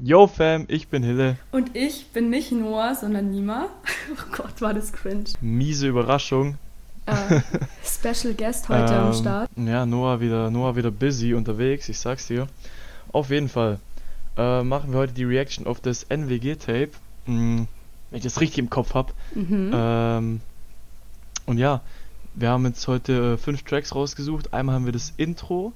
Yo Fam, ich bin Hille. Und ich bin nicht Noah, sondern Nima. Oh Gott, war das cringe. Miese Überraschung. Äh, Special Guest heute am Ähm, Start. Ja, Noah wieder, Noah wieder busy unterwegs, ich sag's dir. Auf jeden Fall äh, machen wir heute die Reaction auf das NWG-Tape. Hm, wenn ich das richtig im Kopf hab. Mhm. Ähm, und ja, wir haben jetzt heute äh, fünf Tracks rausgesucht. Einmal haben wir das Intro,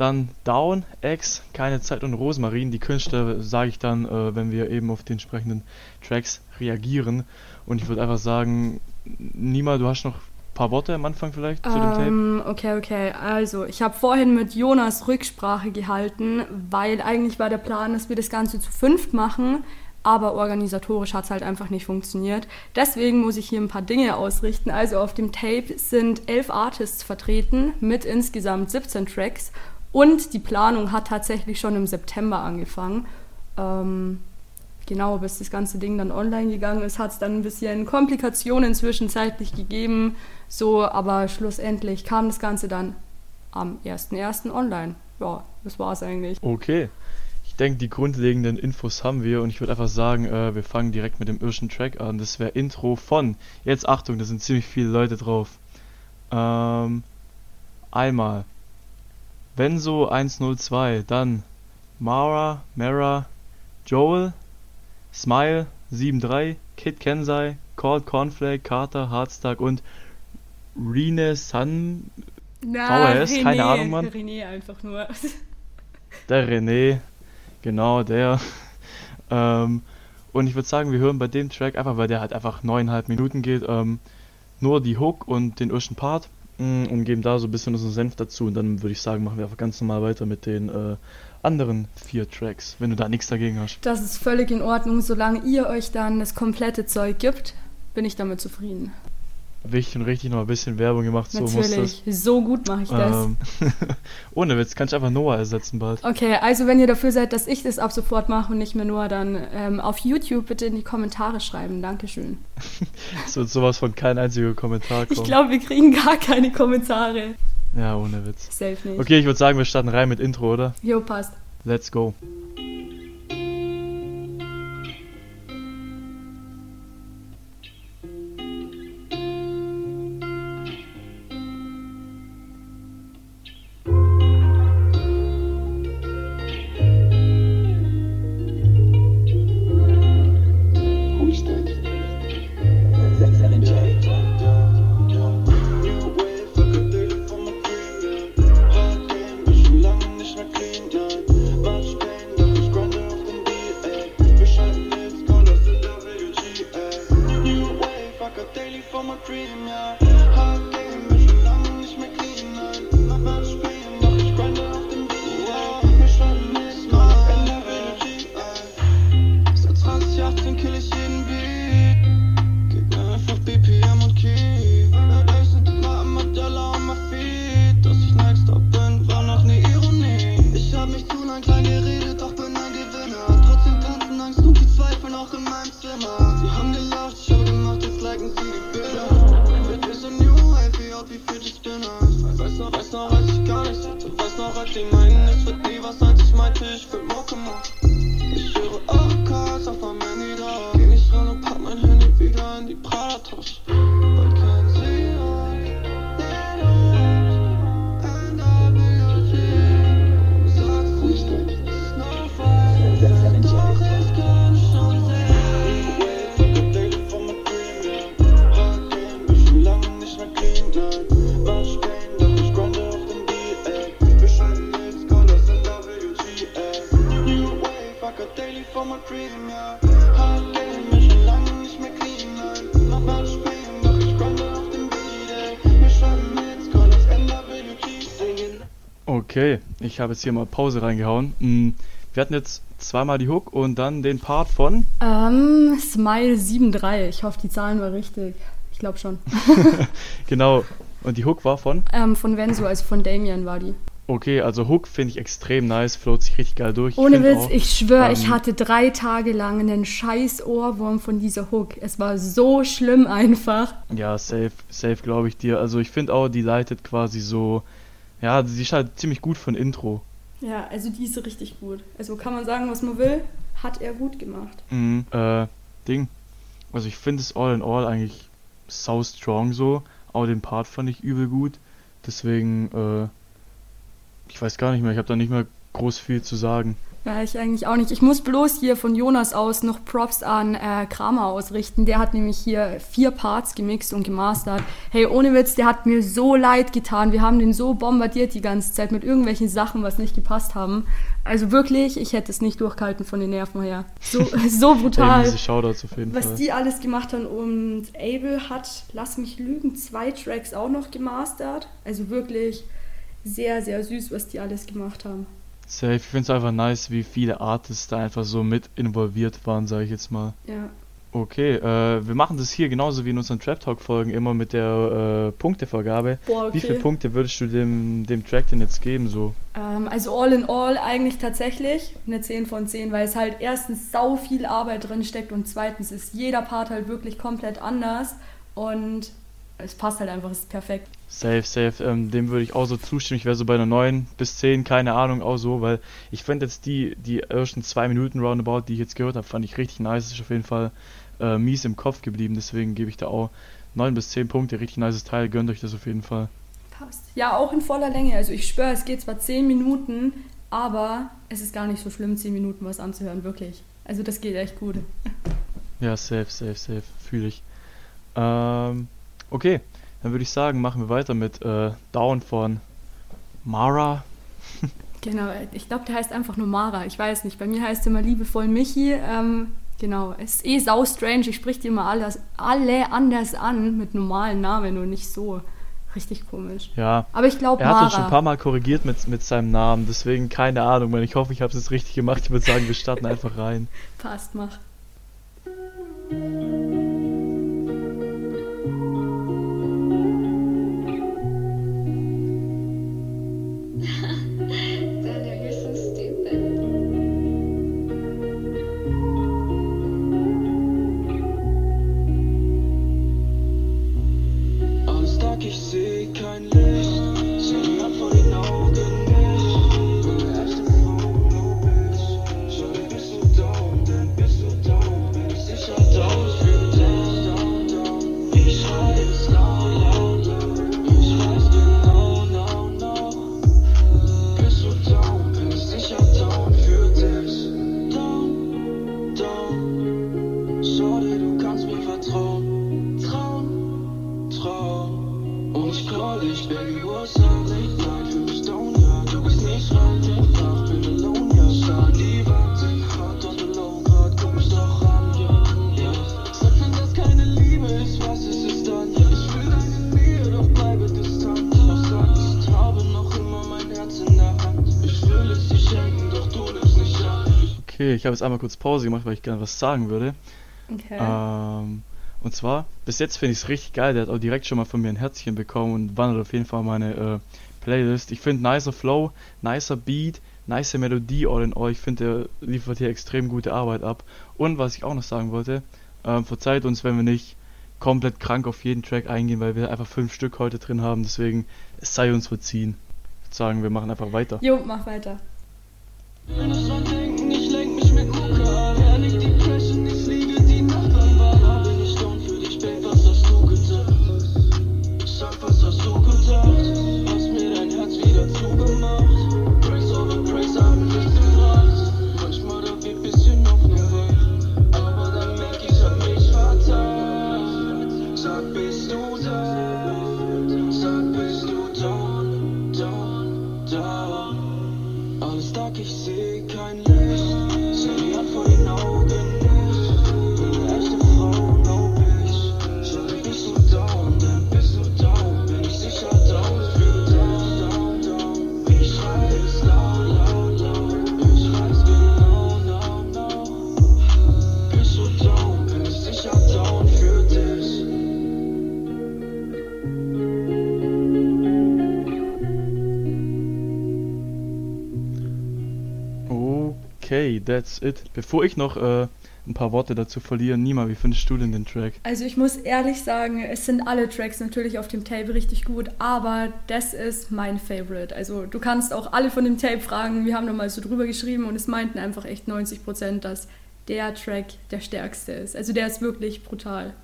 dann Down, X, Keine Zeit und Rosmarin. Die Künstler sage ich dann, äh, wenn wir eben auf die entsprechenden Tracks reagieren. Und ich würde einfach sagen, Nima, du hast noch ein paar Worte am Anfang vielleicht zu dem Tape? Ähm, okay, okay. Also, ich habe vorhin mit Jonas Rücksprache gehalten, weil eigentlich war der Plan, dass wir das Ganze zu fünft machen, aber organisatorisch hat es halt einfach nicht funktioniert. Deswegen muss ich hier ein paar Dinge ausrichten. Also, auf dem Tape sind elf Artists vertreten mit insgesamt 17 Tracks und die Planung hat tatsächlich schon im September angefangen. Ähm, genau, bis das ganze Ding dann online gegangen ist, hat es dann ein bisschen Komplikationen zwischenzeitlich gegeben. So, aber schlussendlich kam das Ganze dann am 1.1. online. Ja, das war's eigentlich. Okay. Ich denke, die grundlegenden Infos haben wir und ich würde einfach sagen, äh, wir fangen direkt mit dem ersten Track an. Das wäre Intro von. Jetzt Achtung, da sind ziemlich viele Leute drauf. Ähm, einmal Benzo 102, dann Mara, Mara, Joel, Smile 73, Kid Kensai, Cold Cornflake, Carter, Hardstack und Rene Sun, VHS, keine Ahnung, Mann. René einfach nur. der René, genau der. Ähm, und ich würde sagen, wir hören bei dem Track einfach, weil der halt einfach neuneinhalb Minuten geht, ähm, nur die Hook und den ersten Part und geben da so ein bisschen unseren Senf dazu. Und dann würde ich sagen, machen wir einfach ganz normal weiter mit den äh, anderen vier Tracks, wenn du da nichts dagegen hast. Das ist völlig in Ordnung. Solange ihr euch dann das komplette Zeug gibt, bin ich damit zufrieden. Wichtig und richtig noch ein bisschen Werbung gemacht, so muss das. Natürlich. So gut mache ich das. Ähm, ohne Witz, kannst du einfach Noah ersetzen bald. Okay, also wenn ihr dafür seid, dass ich das ab sofort mache und nicht mehr nur, dann ähm, auf YouTube bitte in die Kommentare schreiben. Dankeschön. Es wird sowas von kein einziger Kommentar kommen. Ich glaube, wir kriegen gar keine Kommentare. Ja, ohne Witz. Safe nicht. Okay, ich würde sagen, wir starten rein mit Intro, oder? Jo, passt. Let's go. Ich habe jetzt hier mal Pause reingehauen. Mm, Wir hatten jetzt zweimal die Hook und dann den Part von. Ähm, Smile 7.3. Ich hoffe, die Zahlen war richtig. Ich glaube schon. genau. Und die Hook war von. ähm, von Venso, also von Damien war die. Okay, also Hook finde ich extrem nice, float sich richtig geil durch. Ich Ohne find Witz, auch, ich schwöre, ich ähm, hatte drei Tage lang einen scheiß Ohrwurm von dieser Hook. Es war so schlimm einfach. Ja, safe, safe glaube ich dir. Also ich finde auch, die leitet quasi so. Ja, sie ist halt ziemlich gut für ein Intro. Ja, also die ist richtig gut. Also kann man sagen, was man will. hat er gut gemacht. Mhm, äh, Ding. Also ich finde es all in all eigentlich sau strong so. Auch den Part fand ich übel gut. Deswegen, äh, ich weiß gar nicht mehr, ich habe da nicht mehr groß viel zu sagen. Ja, ich eigentlich auch nicht. Ich muss bloß hier von Jonas aus noch Props an äh, Kramer ausrichten. Der hat nämlich hier vier Parts gemixt und gemastert. Hey, ohne Witz, der hat mir so leid getan. Wir haben den so bombardiert die ganze Zeit mit irgendwelchen Sachen, was nicht gepasst haben. Also wirklich, ich hätte es nicht durchgehalten von den Nerven her. So, so Ey, brutal. diese Shoutouts auf jeden was Fall. die alles gemacht haben und Abel hat, lass mich lügen, zwei Tracks auch noch gemastert. Also wirklich sehr, sehr süß, was die alles gemacht haben. Safe. Ich finde es einfach nice, wie viele Artists da einfach so mit involviert waren, sage ich jetzt mal. Ja. Okay, äh, wir machen das hier genauso wie in unseren Trap Talk Folgen immer mit der äh, Punktevergabe. Boah, okay. Wie viele Punkte würdest du dem, dem Track denn jetzt geben so? Ähm, also all in all eigentlich tatsächlich eine 10 von 10, weil es halt erstens sau viel Arbeit drin steckt und zweitens ist jeder Part halt wirklich komplett anders und es passt halt einfach, es ist perfekt. Safe, safe. Ähm, dem würde ich auch so zustimmen. Ich wäre so bei einer 9 bis 10, keine Ahnung, auch so, weil ich finde jetzt die, die ersten zwei Minuten Roundabout, die ich jetzt gehört habe, fand ich richtig nice. Ist auf jeden Fall äh, mies im Kopf geblieben. Deswegen gebe ich da auch 9 bis 10 Punkte. Richtig nices Teil. Gönnt euch das auf jeden Fall. Passt. Ja, auch in voller Länge. Also ich schwöre, es geht zwar 10 Minuten, aber es ist gar nicht so schlimm, 10 Minuten was anzuhören, wirklich. Also das geht echt gut. Ja, safe, safe, safe. Fühle ich. Ähm, okay, dann würde ich sagen, machen wir weiter mit äh, Down von Mara. Genau, ich glaube, der heißt einfach nur Mara. Ich weiß nicht, bei mir heißt er immer liebevoll Michi. Ähm, genau, es ist eh sau strange. Ich sprich die immer alles, alle anders an mit normalen Namen und nicht so. Richtig komisch. Ja, Aber ich glaube er hat uns schon ein paar Mal korrigiert mit, mit seinem Namen. Deswegen keine Ahnung, man. Ich hoffe, ich habe es jetzt richtig gemacht. Ich würde sagen, wir starten einfach rein. Passt, mach. Okay, ich habe jetzt einmal kurz Pause gemacht, weil ich gerne was sagen würde. Okay. Ähm, und zwar, bis jetzt finde ich es richtig geil. Der hat auch direkt schon mal von mir ein Herzchen bekommen und wandert auf jeden Fall meine äh, Playlist. Ich finde nicer Flow, nicer Beat, nicer Melodie all in all. Ich finde, der liefert hier extrem gute Arbeit ab. Und was ich auch noch sagen wollte, ähm, verzeiht uns, wenn wir nicht komplett krank auf jeden Track eingehen, weil wir einfach fünf Stück heute drin haben. Deswegen, es sei uns verziehen. Ich würde sagen, wir machen einfach weiter. Jo, mach weiter. Wenn es denken, ich Okay, that's it. Bevor ich noch äh, ein paar Worte dazu verliere, Nima, wie findest du denn den Track? Also ich muss ehrlich sagen, es sind alle Tracks natürlich auf dem Tape richtig gut, aber das ist mein Favorite. Also du kannst auch alle von dem Tape fragen, wir haben da mal so drüber geschrieben und es meinten einfach echt 90 Prozent, dass der Track der stärkste ist. Also der ist wirklich brutal.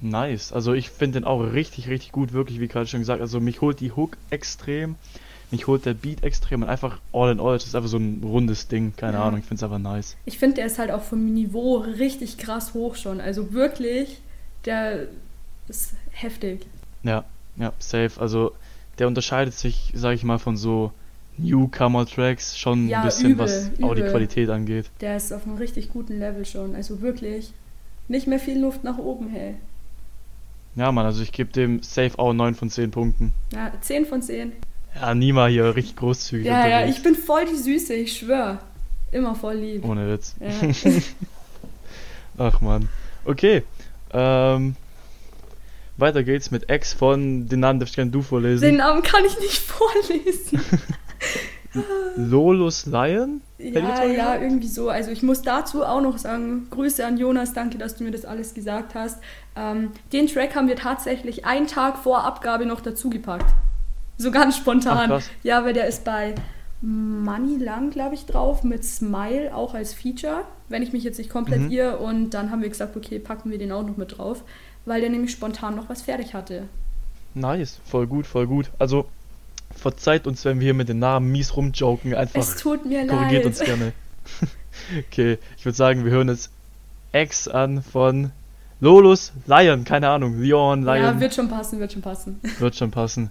Nice. Also ich finde den auch richtig, richtig gut, wirklich, wie gerade schon gesagt. Also mich holt die Hook extrem, mich holt der Beat extrem und einfach all in all, das ist einfach so ein rundes Ding, keine Ja. Ahnung, ich finde es einfach nice. Ich finde, der ist halt auch vom Niveau richtig krass hoch schon. Also wirklich, der ist heftig. Ja, ja, safe. Also der unterscheidet sich, sag ich mal, von so Newcomer-Tracks schon Ja, ein bisschen, übel, was auch die übel. Qualität angeht. Der ist auf einem richtig guten Level schon. Also wirklich nicht mehr viel Luft nach oben, hey. Ja, Mann, also ich gebe dem safe auch 9 von 10 Punkten. Ja, 10 von 10. Ja, Nima hier richtig großzügig Ja, ja, unterwegs. ich bin voll die Süße, ich schwör. Immer voll lieb. Ohne Witz. Ja. Ach man. Okay. Ähm, weiter geht's mit Ex von, den Namen darfst gerne du vorlesen. Den Namen kann ich nicht vorlesen. Lolus Lion? Ich Ja, ja, irgendwie so. Also ich muss dazu auch noch sagen, Grüße an Jonas, danke, dass du mir das alles gesagt hast. Ähm, den Track haben wir tatsächlich einen Tag vor Abgabe noch dazugepackt. So ganz spontan. Ach, ja, weil der ist bei Money Lang, glaube ich, drauf, mit Smile auch als Feature, wenn ich mich jetzt nicht komplett Mhm. irre. Und dann haben wir gesagt, okay, packen wir den auch noch mit drauf, weil der nämlich spontan noch was fertig hatte. Nice, voll gut, voll gut. Also, verzeiht uns, wenn wir hier mit den Namen mies rumjoken. Einfach es tut mir korrigiert leid. uns gerne. okay, ich würde sagen, wir hören jetzt Ex an von Lolus Lion, keine Ahnung. Leon, Lion. Ja, wird schon passen, wird schon passen. wird schon passen.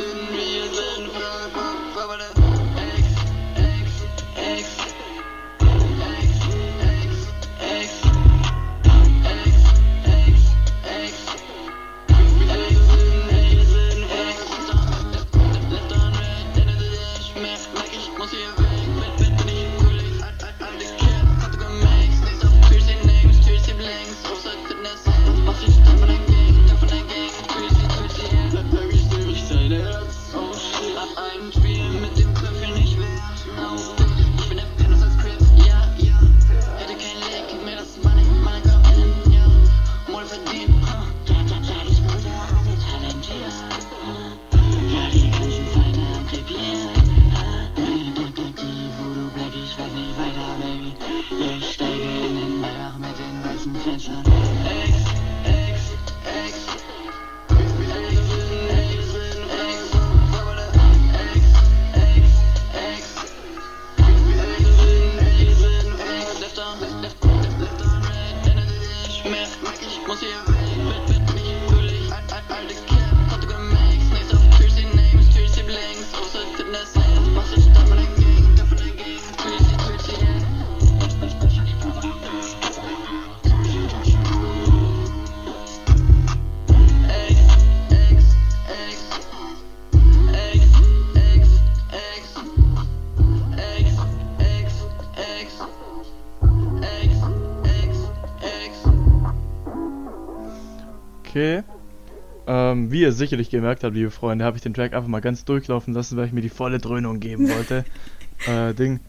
wie ihr sicherlich gemerkt habt, liebe Freunde, habe ich den Track einfach mal ganz durchlaufen lassen, weil ich mir die volle Dröhnung geben wollte. äh, Ding.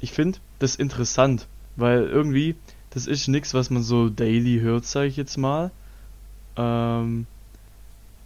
Ich finde das interessant, weil irgendwie, das ist nichts, was man so daily hört, sage ich jetzt mal. Ähm,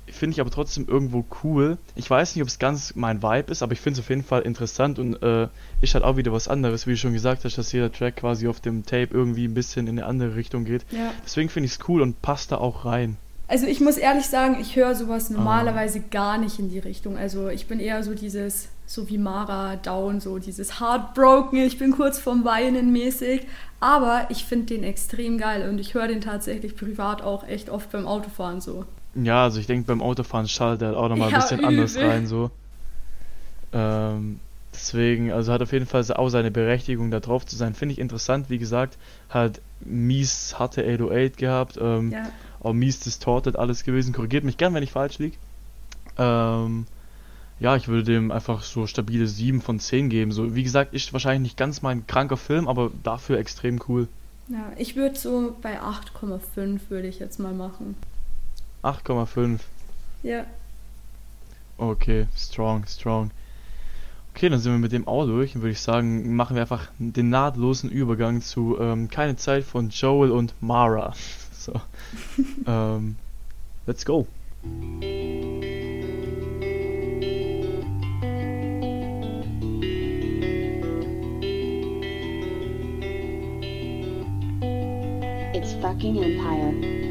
finde ich aber trotzdem irgendwo cool. Ich weiß nicht, ob es ganz mein Vibe ist, aber ich finde es auf jeden Fall interessant und äh, ist halt auch wieder was anderes, wie du schon gesagt hast, dass jeder Track quasi auf dem Tape irgendwie ein bisschen in eine andere Richtung geht. Ja. Deswegen finde ich es cool und passt da auch rein. Also ich muss ehrlich sagen, ich höre sowas Ah. normalerweise gar nicht in die Richtung. Also ich bin eher so dieses, so wie Mara Down, so dieses Heartbroken, ich bin kurz vorm Weinen mäßig. Aber ich finde den extrem geil und ich höre den tatsächlich privat auch echt oft beim Autofahren so. Ja, also ich denke beim Autofahren schaltet er halt auch nochmal Ja, ein bisschen anders übel. rein so. Ähm, deswegen, also hat auf jeden Fall auch seine Berechtigung da drauf zu sein. Finde ich interessant, wie gesagt, hat mies harte 808 gehabt, ähm, Ja. Auch mies distorted alles gewesen. Korrigiert mich gern, wenn ich falsch liege. Ähm, ja, ich würde dem einfach so stabile 7 von 10 geben. So, wie gesagt, ist wahrscheinlich nicht ganz mein kranker Film, aber dafür extrem cool. Ja, ich würde so bei 8,5 würde ich jetzt mal machen. 8,5. Ja. Okay, strong, strong. Okay, dann sind wir mit dem auch durch und würde ich sagen, machen wir einfach den nahtlosen Übergang zu ähm, Keine Zeit von Joel und Mara. So. ähm, let's go. It's fucking Empire.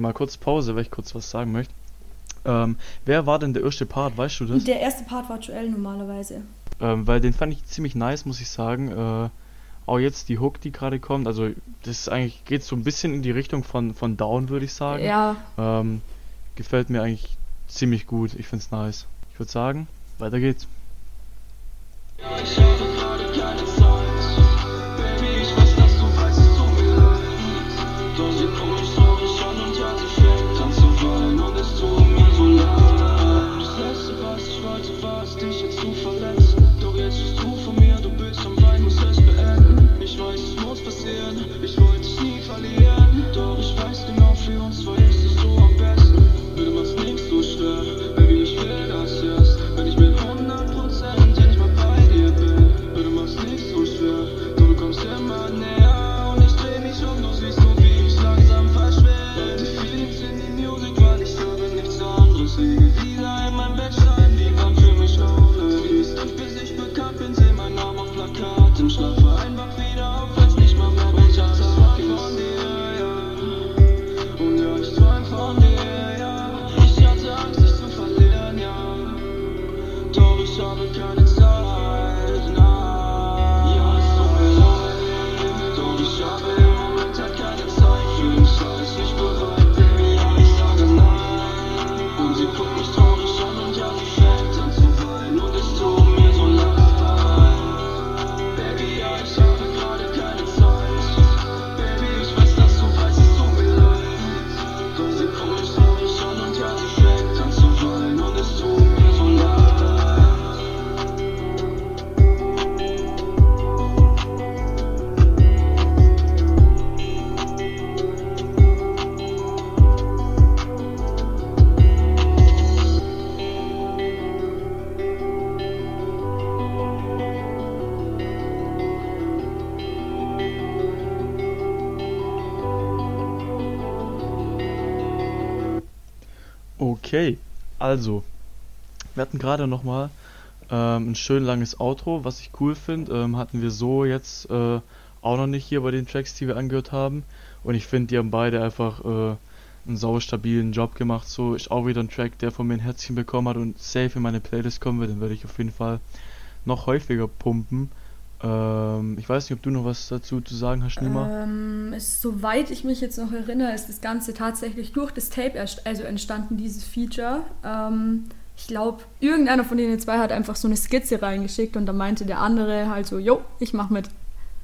Mal kurz Pause, weil ich kurz was sagen möchte. Ähm, wer war denn der erste Part, weißt du das? Der erste Part war Joel normalerweise. Ähm, weil den fand ich ziemlich nice, muss ich sagen. Äh, auch jetzt die Hook, die gerade kommt, also das eigentlich geht so ein bisschen in die Richtung von, von Down, würde ich sagen. Ja, Ähm, gefällt mir eigentlich ziemlich gut. Ich find's nice. Ich würde sagen, weiter geht's. Also, wir hatten gerade nochmal ähm, ein schön langes Outro, was ich cool finde. Ähm, hatten wir so jetzt äh, auch noch nicht hier bei den Tracks, die wir angehört haben. Und ich finde, die haben beide einfach äh, einen sau stabilen Job gemacht. So ist auch wieder ein Track, der von mir ein Herzchen bekommen hat und safe in meine Playlist kommen wird. Den werde ich auf jeden Fall noch häufiger pumpen. Ähm, ich weiß nicht, ob du noch was dazu zu sagen hast, Nima. ähm, ist, soweit ich mich jetzt noch erinnere, ist das Ganze tatsächlich durch das Tape erst, also entstanden, dieses Feature. Ähm, ich glaube, irgendeiner von denen zwei hat einfach so eine Skizze reingeschickt und da meinte der andere halt so, jo, ich mach mit.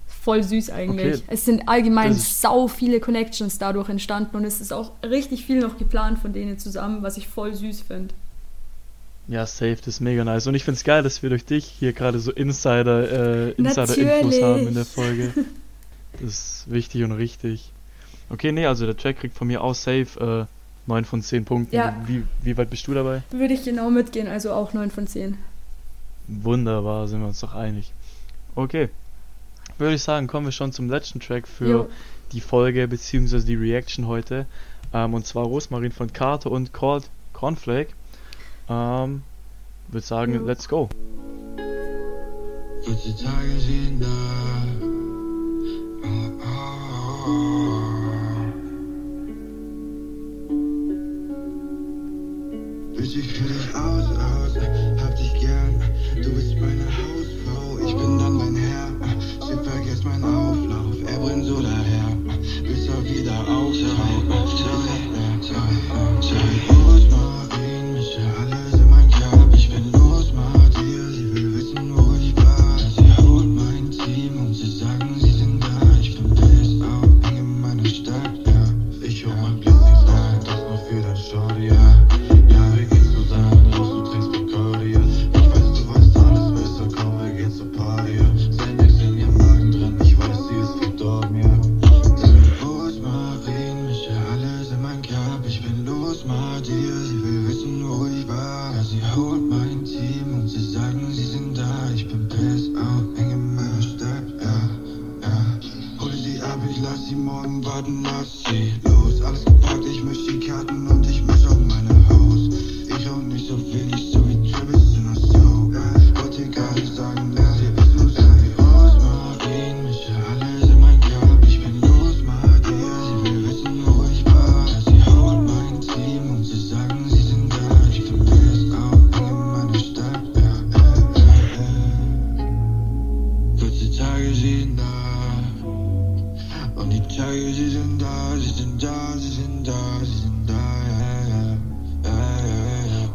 Voll süß eigentlich. Okay. Es sind allgemein sau viele Connections dadurch entstanden und es ist auch richtig viel noch geplant von denen zusammen, was ich voll süß finde. Ja, safe, das ist mega nice. Und ich find's geil, dass wir durch dich hier gerade so Insider, äh, Insider-Infos haben in der Folge. Das ist wichtig und richtig. Okay, nee, also der Track kriegt von mir aus safe äh, 9 von 10 Punkten. Ja. Wie, wie weit bist du dabei? Würde ich genau mitgehen, also auch 9 von 10. Wunderbar, sind wir uns doch einig. Okay. Würde ich sagen, kommen wir schon zum letzten Track für Jo. die Folge bzw. die Reaction heute. Ähm, und zwar Rosmarin von Carter und Called Cornflake. Ähm, würde sagen, let's go. Wird die Tage sehen da. Oh, oh, oh. Ich fühl dich aus, aus, hab dich gern. Du bist meine Hausfrau, ich bin dann dein Herr. Sie vergesst meinen Auflauf, er brennt so daher. Bis er wieder auftaucht. Sorry, sorry, sorry. Wird die Tage sehen da. Und die Tage, sie sind da, sie sind da, sie sind da, sie sind da, ja, ja, ja,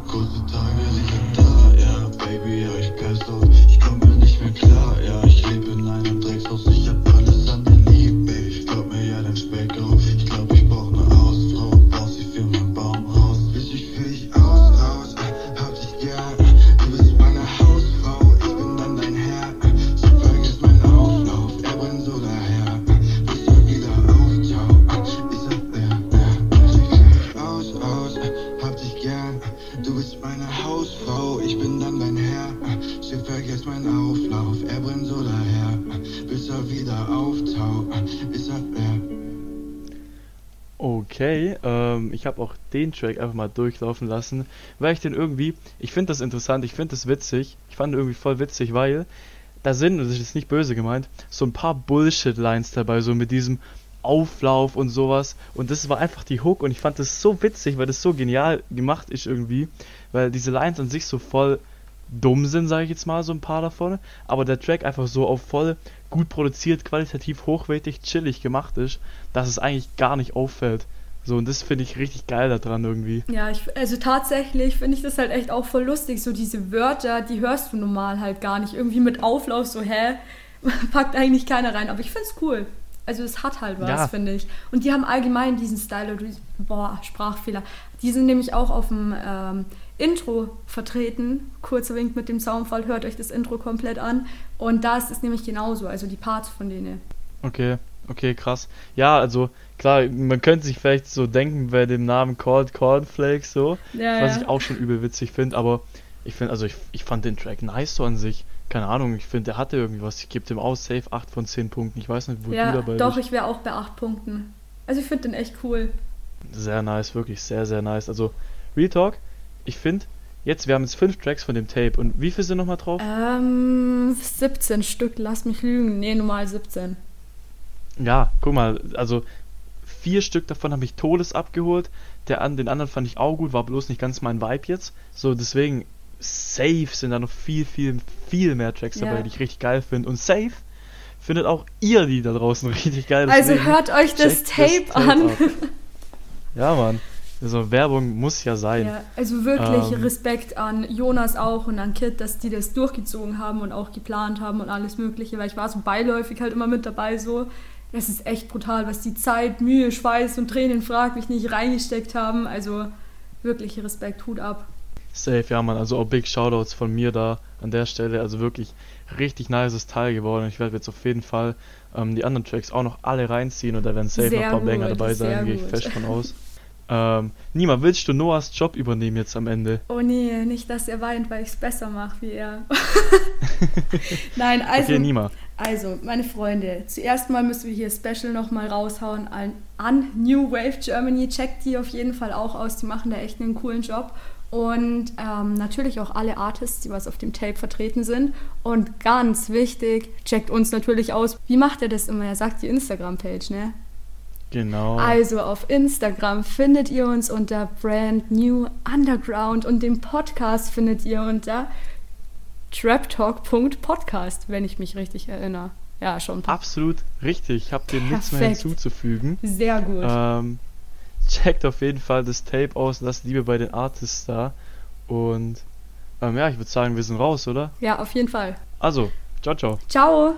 Okay, ähm, ich habe auch den Track einfach mal durchlaufen lassen, weil ich den irgendwie, ich finde das interessant, ich finde das witzig, ich fand irgendwie voll witzig, weil da sind, und das ist nicht böse gemeint, so ein paar Bullshit-Lines dabei, so mit diesem Auflauf und sowas. Und das war einfach die Hook und ich fand das so witzig, weil das so genial gemacht ist irgendwie, weil diese Lines an sich so voll dumm sind, sage ich jetzt mal, so ein paar davon, aber der Track einfach so auf voll gut produziert, qualitativ hochwertig, chillig gemacht ist, dass es eigentlich gar nicht auffällt. So, und das finde ich richtig geil daran irgendwie. Ja, ich, also tatsächlich finde ich das halt echt auch voll lustig. So diese Wörter, die hörst du normal halt gar nicht. Irgendwie mit Auflauf so, hä? Packt eigentlich keiner rein. Aber ich finde es cool. Also es hat halt was, Ja. finde ich. Und die haben allgemein diesen Style, boah, Sprachfehler. Die sind nämlich auch auf dem ähm, Intro vertreten. Kurzer Wink mit dem Soundfall, hört euch das Intro komplett an. Und da ist es nämlich genauso, also die Parts von denen. Okay, okay, krass. Ja, also klar, man könnte sich vielleicht so denken bei dem Namen Called Cornflakes so, Ja, was ja. ich auch schon übel witzig finde, aber ich finde, also ich, ich fand den Track nice so an sich. Keine Ahnung, ich finde, der hatte irgendwie was. Ich gebe dem aus, safe 8 von 10 Punkten. Ich weiß nicht, wo Ja, du dabei doch, bist. ich wäre auch bei 8 Punkten. Also ich finde den echt cool. Sehr nice, wirklich sehr, sehr nice. Also, Real Talk, ich finde, jetzt, wir haben jetzt fünf Tracks von dem Tape. Und wie viel sind nochmal drauf? Ähm, 17 Stück, lass mich lügen. Nee, normal 17. Ja, guck mal, also vier Stück davon habe ich Todes abgeholt. Der an, den anderen fand ich auch gut, war bloß nicht ganz mein Vibe jetzt. So, deswegen, safe sind da noch viel, viel, viel mehr Tracks dabei, Ja. die ich richtig geil finde. Und safe findet auch ihr die da draußen richtig geil. Also deswegen hört euch das checkt Tape an. ab. Ja, Mann. Also Werbung muss ja sein. Ja, also wirklich Ähm. Respekt an Jonas auch und an Kit, dass die das durchgezogen haben und auch geplant haben und alles Mögliche, weil ich war so beiläufig halt immer mit dabei so. Es ist echt brutal, was die Zeit, Mühe, Schweiß und Tränen, frag mich nicht, reingesteckt haben. Also wirklich Respekt, Hut ab. Safe, ja, Mann. Also auch Big Shoutouts von mir da an der Stelle. Also wirklich richtig nices Teil geworden. Ich werde jetzt auf jeden Fall ähm, die anderen Tracks auch noch alle reinziehen und da werden safe noch Sehr ein paar Banger gut, dabei sehr sein, gehe ich fest von aus. Ähm, Nima, willst du Noahs Job übernehmen jetzt am Ende? Oh nee, nicht, dass er weint, weil ich es besser mache wie er. Nein, also, okay, Nima. also, meine Freunde, zuerst mal müssen wir hier Special nochmal raushauen an, an New Wave Germany. Checkt die auf jeden Fall auch aus, die machen da echt einen coolen Job. Und ähm, natürlich auch alle Artists, die was auf dem Tape vertreten sind. Und ganz wichtig, checkt uns natürlich aus. Wie macht er das immer? Er sagt die Instagram-Page, ne? Genau. Also auf Instagram findet ihr uns unter Brand New Underground und den Podcast findet ihr unter traptalk.podcast, wenn ich mich richtig erinnere. Ja, schon. Absolut richtig. Ich habe dem nichts mehr hinzuzufügen. Sehr gut. Ähm, checkt auf jeden Fall das Tape aus, lasst Liebe bei den Artists da. Und ähm, ja, ich würde sagen, wir sind raus, oder? Ja, auf jeden Fall. Also, ciao, ciao. Ciao.